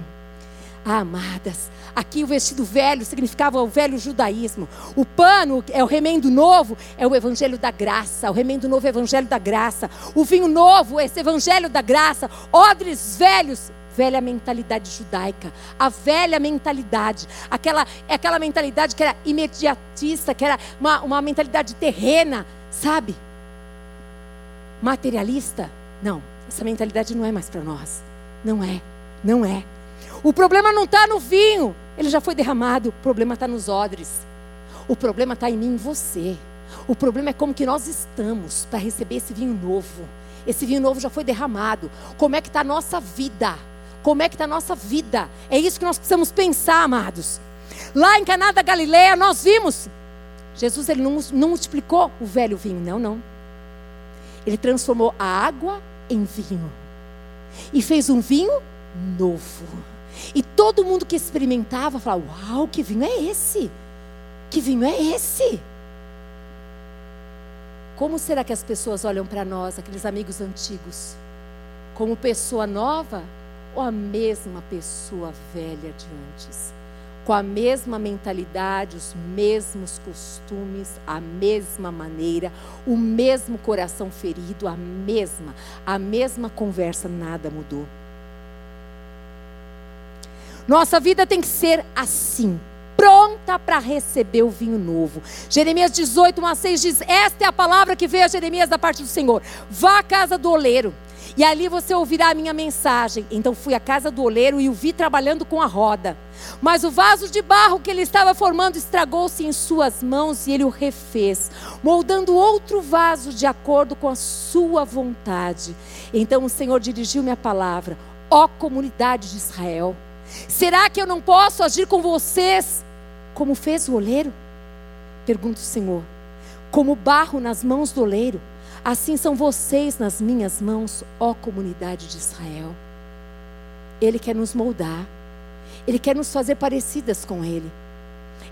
Amadas, aqui o vestido velho significava o velho judaísmo. O pano é o remendo novo, é o evangelho da graça. O remendo novo é o evangelho da graça. O vinho novo é esse evangelho da graça. Odres velhos, velha mentalidade judaica, a velha mentalidade, aquela, aquela mentalidade que era imediatista, que era uma, uma mentalidade terrena, sabe? Materialista. Não, essa mentalidade não é mais para nós. Não é, não é. O problema não está no vinho, ele já foi derramado. O problema está nos odres. O problema está em mim em você. O problema é como que nós estamos para receber esse vinho novo. Esse vinho novo já foi derramado. Como é que está a nossa vida? Como é que está a nossa vida? É isso que nós precisamos pensar, amados. Lá em Caná da Galileia, nós vimos. Jesus ele não, não multiplicou o velho vinho, não, não. Ele transformou a água em vinho. E fez um vinho novo. E todo mundo que experimentava falava: Uau, que vinho é esse? Que vinho é esse? Como será que as pessoas olham para nós, aqueles amigos antigos? como pessoa nova ou a mesma pessoa velha de antes? Com a mesma mentalidade, os mesmos costumes, a mesma maneira, o mesmo coração ferido, a mesma, a mesma conversa, nada mudou. Nossa vida tem que ser assim, pronta para receber o vinho novo. Jeremias 18, 1 a 6 diz: Esta é a palavra que veio a Jeremias da parte do Senhor. Vá à casa do oleiro e ali você ouvirá a minha mensagem. Então fui à casa do oleiro e o vi trabalhando com a roda. Mas o vaso de barro que ele estava formando estragou-se em suas mãos e ele o refez, moldando outro vaso de acordo com a sua vontade. Então o Senhor dirigiu-me a palavra: Ó comunidade de Israel, será que eu não posso agir com vocês como fez o oleiro? Pergunta o Senhor. Como barro nas mãos do oleiro Assim são vocês nas minhas mãos, ó comunidade de Israel. Ele quer nos moldar, ele quer nos fazer parecidas com ele.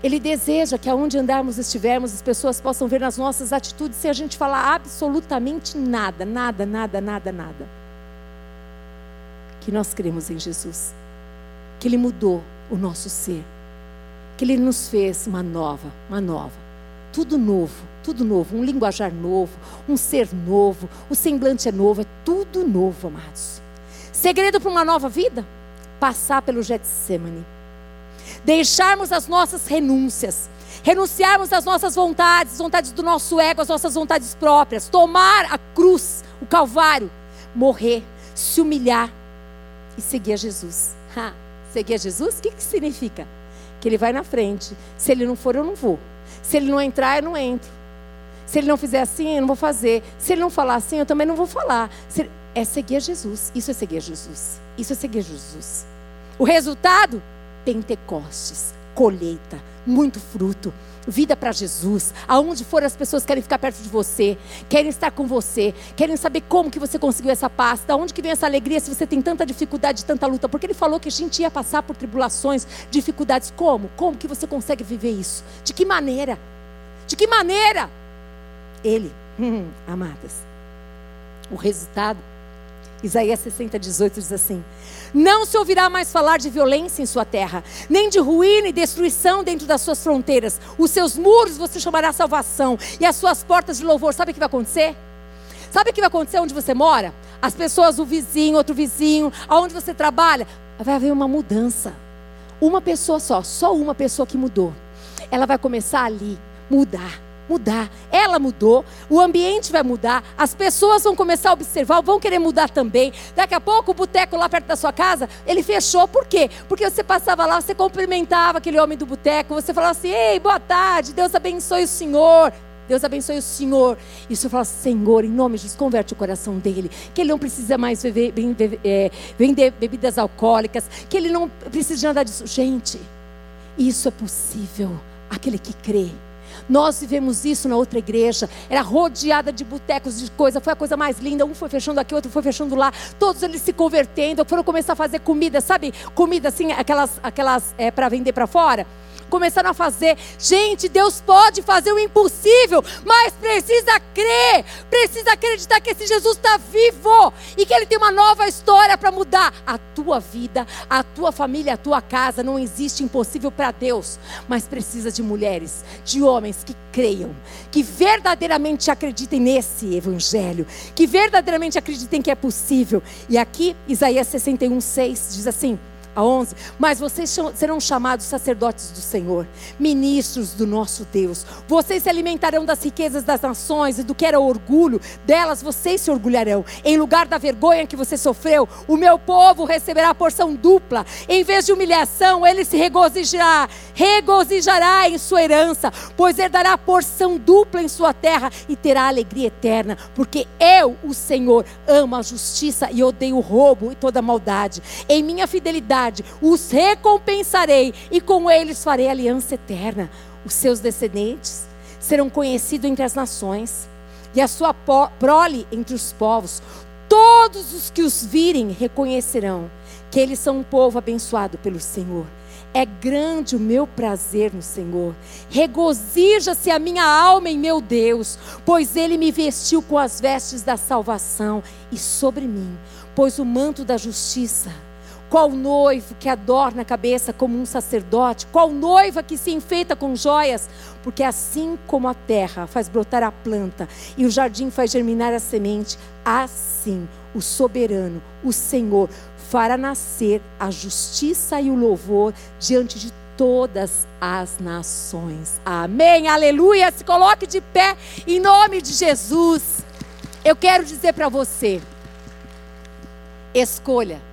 Ele deseja que aonde andarmos estivermos, as pessoas possam ver nas nossas atitudes sem a gente falar absolutamente nada, nada, nada, nada, nada. Que nós cremos em Jesus, que Ele mudou o nosso ser, que Ele nos fez uma nova, uma nova, tudo novo tudo novo, um linguajar novo, um ser novo, o semblante é novo, é tudo novo, amados. Segredo para uma nova vida? Passar pelo Getsemane. Deixarmos as nossas renúncias, renunciarmos às nossas vontades, vontades do nosso ego, as nossas vontades próprias, tomar a cruz, o Calvário, morrer, se humilhar e seguir a Jesus. Ha, seguir a Jesus, o que, que significa? Que ele vai na frente. Se ele não for, eu não vou. Se ele não entrar, eu não entro. Se ele não fizer assim, eu não vou fazer. Se ele não falar assim, eu também não vou falar. Se... É seguir a Jesus. Isso é seguir a Jesus. Isso é seguir a Jesus. O resultado? Pentecostes, colheita, muito fruto, vida para Jesus. Aonde for as pessoas querem ficar perto de você, querem estar com você, querem saber como que você conseguiu essa paz, da onde que vem essa alegria se você tem tanta dificuldade, tanta luta, porque ele falou que a gente ia passar por tribulações, dificuldades. Como? Como que você consegue viver isso? De que maneira? De que maneira? Ele, hum, amadas. O resultado, Isaías 60, 18 diz assim: Não se ouvirá mais falar de violência em sua terra, nem de ruína e destruição dentro das suas fronteiras. Os seus muros você chamará salvação, e as suas portas de louvor. Sabe o que vai acontecer? Sabe o que vai acontecer onde você mora? As pessoas, o vizinho, outro vizinho, aonde você trabalha, vai haver uma mudança. Uma pessoa só, só uma pessoa que mudou. Ela vai começar ali mudar mudar. Ela mudou, o ambiente vai mudar, as pessoas vão começar a observar, vão querer mudar também. Daqui a pouco o boteco lá perto da sua casa, ele fechou. Por quê? Porque você passava lá, você cumprimentava aquele homem do boteco, você falava assim: "Ei, boa tarde, Deus abençoe o senhor". Deus abençoe o Senhor. E o Senhor fala, Senhor, em nome de Jesus, converte o coração dele. Que ele não precisa mais é, vender bebidas alcoólicas. Que ele não precisa de nada disso. Gente, isso é possível. Aquele que crê. Nós vivemos isso na outra igreja. Era rodeada de botecos de coisa. Foi a coisa mais linda. Um foi fechando aqui, outro foi fechando lá. Todos eles se convertendo. Foram começar a fazer comida, sabe? Comida assim, aquelas, aquelas é, para vender para fora começaram a fazer. Gente, Deus pode fazer o impossível, mas precisa crer, precisa acreditar que esse Jesus está vivo e que Ele tem uma nova história para mudar a tua vida, a tua família, a tua casa. Não existe impossível para Deus, mas precisa de mulheres, de homens que creiam, que verdadeiramente acreditem nesse Evangelho, que verdadeiramente acreditem que é possível. E aqui, Isaías 61, 6 diz assim a 11. Mas vocês serão chamados sacerdotes do Senhor, ministros do nosso Deus. Vocês se alimentarão das riquezas das nações e do que era orgulho delas, vocês se orgulharão. Em lugar da vergonha que você sofreu, o meu povo receberá a porção dupla. Em vez de humilhação, ele se regozijará, regozijará em sua herança, pois herdará a porção dupla em sua terra e terá alegria eterna, porque eu, o Senhor, amo a justiça e odeio o roubo e toda maldade. Em minha fidelidade verdade, os recompensarei e com eles farei aliança eterna. Os seus descendentes serão conhecidos entre as nações e a sua prole entre os povos. Todos os que os virem reconhecerão que eles são um povo abençoado pelo Senhor. É grande o meu prazer no Senhor. Regozija-se a minha alma em meu Deus, pois ele me vestiu com as vestes da salvação e sobre mim pois o manto da justiça. Qual noivo que adorna a cabeça como um sacerdote? Qual noiva que se enfeita com joias? Porque assim como a terra faz brotar a planta e o jardim faz germinar a semente, assim o soberano, o Senhor, fará nascer a justiça e o louvor diante de todas as nações. Amém. Aleluia. Se coloque de pé em nome de Jesus. Eu quero dizer para você: escolha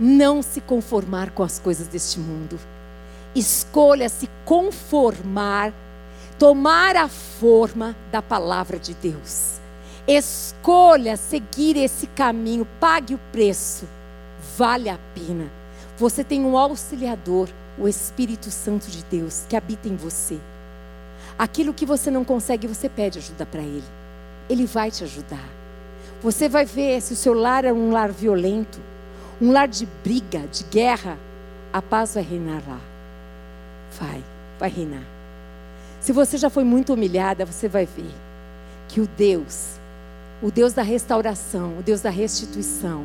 não se conformar com as coisas deste mundo. Escolha se conformar, tomar a forma da palavra de Deus. Escolha seguir esse caminho, pague o preço, vale a pena. Você tem um auxiliador, o Espírito Santo de Deus, que habita em você. Aquilo que você não consegue, você pede ajuda para Ele. Ele vai te ajudar. Você vai ver se o seu lar é um lar violento, um lar de briga, de guerra, a paz vai reinar lá. Vai, vai reinar. Se você já foi muito humilhada, você vai ver que o Deus, o Deus da restauração, o Deus da restituição,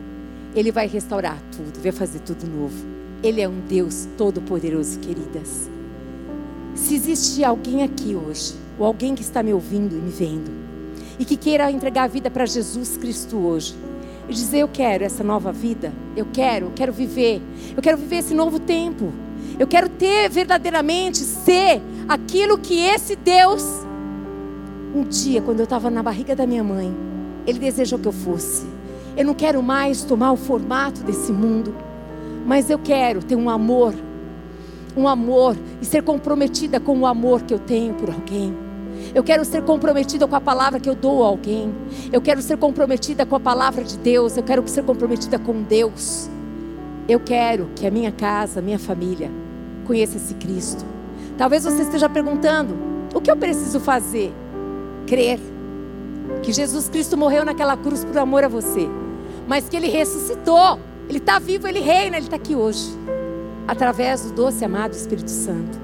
Ele vai restaurar tudo, vai fazer tudo novo. Ele é um Deus todo-poderoso, queridas. Se existe alguém aqui hoje, ou alguém que está me ouvindo e me vendo, e que queira entregar a vida para Jesus Cristo hoje, e dizer: Eu quero essa nova vida, eu quero, eu quero viver, eu quero viver esse novo tempo, eu quero ter verdadeiramente ser aquilo que esse Deus, um dia, quando eu estava na barriga da minha mãe, Ele desejou que eu fosse. Eu não quero mais tomar o formato desse mundo, mas eu quero ter um amor, um amor e ser comprometida com o amor que eu tenho por alguém. Eu quero ser comprometida com a palavra que eu dou a alguém. Eu quero ser comprometida com a palavra de Deus. Eu quero ser comprometida com Deus. Eu quero que a minha casa, a minha família, conheça esse Cristo. Talvez você esteja perguntando: o que eu preciso fazer? Crer que Jesus Cristo morreu naquela cruz por amor a você, mas que Ele ressuscitou. Ele está vivo, Ele reina, Ele está aqui hoje, através do doce amado Espírito Santo.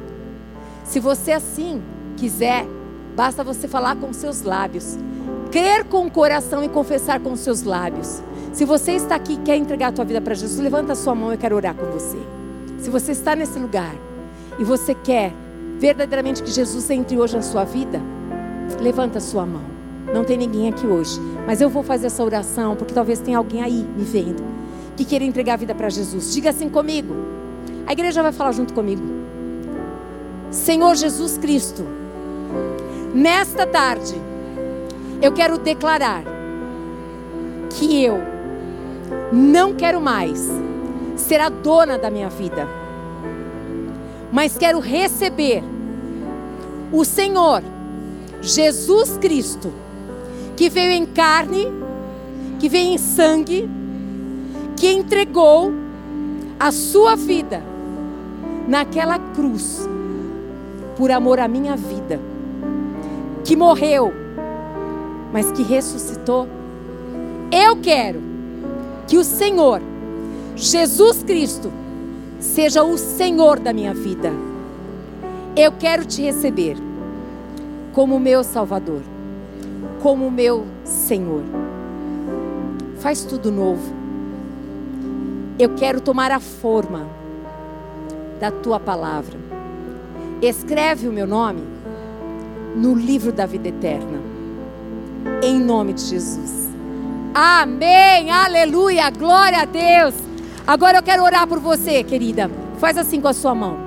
Se você assim quiser Basta você falar com seus lábios, crer com o coração e confessar com seus lábios. Se você está aqui e quer entregar a tua vida para Jesus, levanta a sua mão, eu quero orar com você. Se você está nesse lugar e você quer verdadeiramente que Jesus entre hoje na sua vida, levanta a sua mão. Não tem ninguém aqui hoje, mas eu vou fazer essa oração porque talvez tenha alguém aí me vendo que queira entregar a vida para Jesus. Diga assim comigo. A igreja vai falar junto comigo. Senhor Jesus Cristo, Nesta tarde, eu quero declarar que eu não quero mais ser a dona da minha vida, mas quero receber o Senhor, Jesus Cristo, que veio em carne, que veio em sangue, que entregou a sua vida naquela cruz por amor à minha vida que morreu, mas que ressuscitou. Eu quero que o Senhor, Jesus Cristo, seja o Senhor da minha vida. Eu quero te receber como meu Salvador, como meu Senhor. Faz tudo novo. Eu quero tomar a forma da tua palavra. Escreve o meu nome no livro da vida eterna. Em nome de Jesus. Amém. Aleluia. Glória a Deus. Agora eu quero orar por você, querida. Faz assim com a sua mão.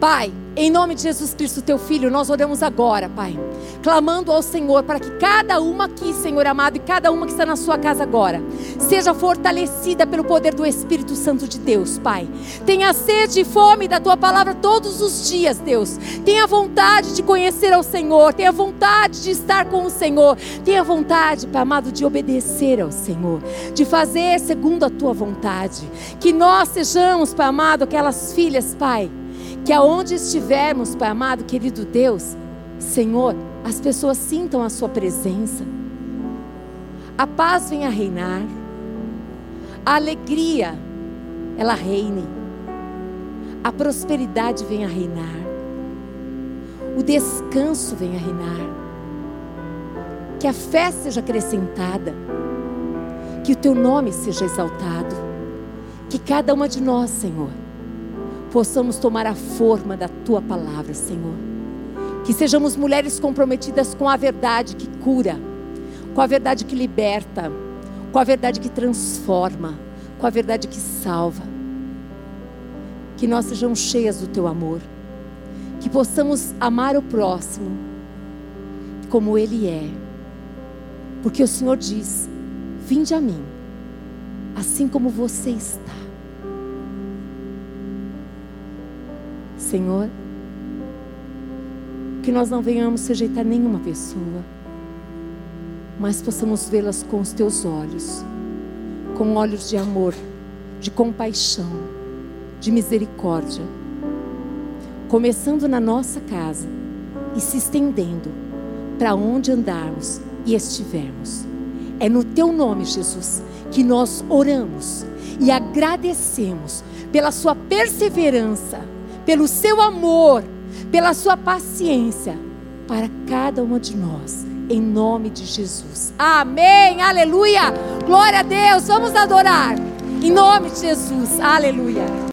Pai, em nome de Jesus Cristo, teu filho, nós oramos agora, Pai, clamando ao Senhor para que cada uma aqui, Senhor amado, e cada uma que está na sua casa agora, seja fortalecida pelo poder do Espírito Santo de Deus, Pai. Tenha sede e fome da tua palavra todos os dias, Deus. Tenha vontade de conhecer ao Senhor, tenha vontade de estar com o Senhor, tenha vontade, Pai amado, de obedecer ao Senhor, de fazer segundo a tua vontade. Que nós sejamos, Pai amado, aquelas filhas, Pai que aonde estivermos, Pai amado, querido Deus, Senhor, as pessoas sintam a Sua presença. A paz venha reinar. A alegria, ela reine. A prosperidade venha reinar. O descanso venha reinar. Que a fé seja acrescentada. Que o teu nome seja exaltado. Que cada uma de nós, Senhor, possamos tomar a forma da tua palavra, Senhor. Que sejamos mulheres comprometidas com a verdade que cura, com a verdade que liberta, com a verdade que transforma, com a verdade que salva. Que nós sejamos cheias do teu amor. Que possamos amar o próximo como ele é. Porque o Senhor diz: Vinde a mim, assim como você está. Senhor, que nós não venhamos rejeitar nenhuma pessoa, mas possamos vê-las com os teus olhos, com olhos de amor, de compaixão, de misericórdia, começando na nossa casa e se estendendo para onde andarmos e estivermos. É no teu nome, Jesus, que nós oramos e agradecemos pela sua perseverança, pelo seu amor, pela sua paciência para cada uma de nós, em nome de Jesus. Amém, aleluia. Glória a Deus, vamos adorar, em nome de Jesus, aleluia.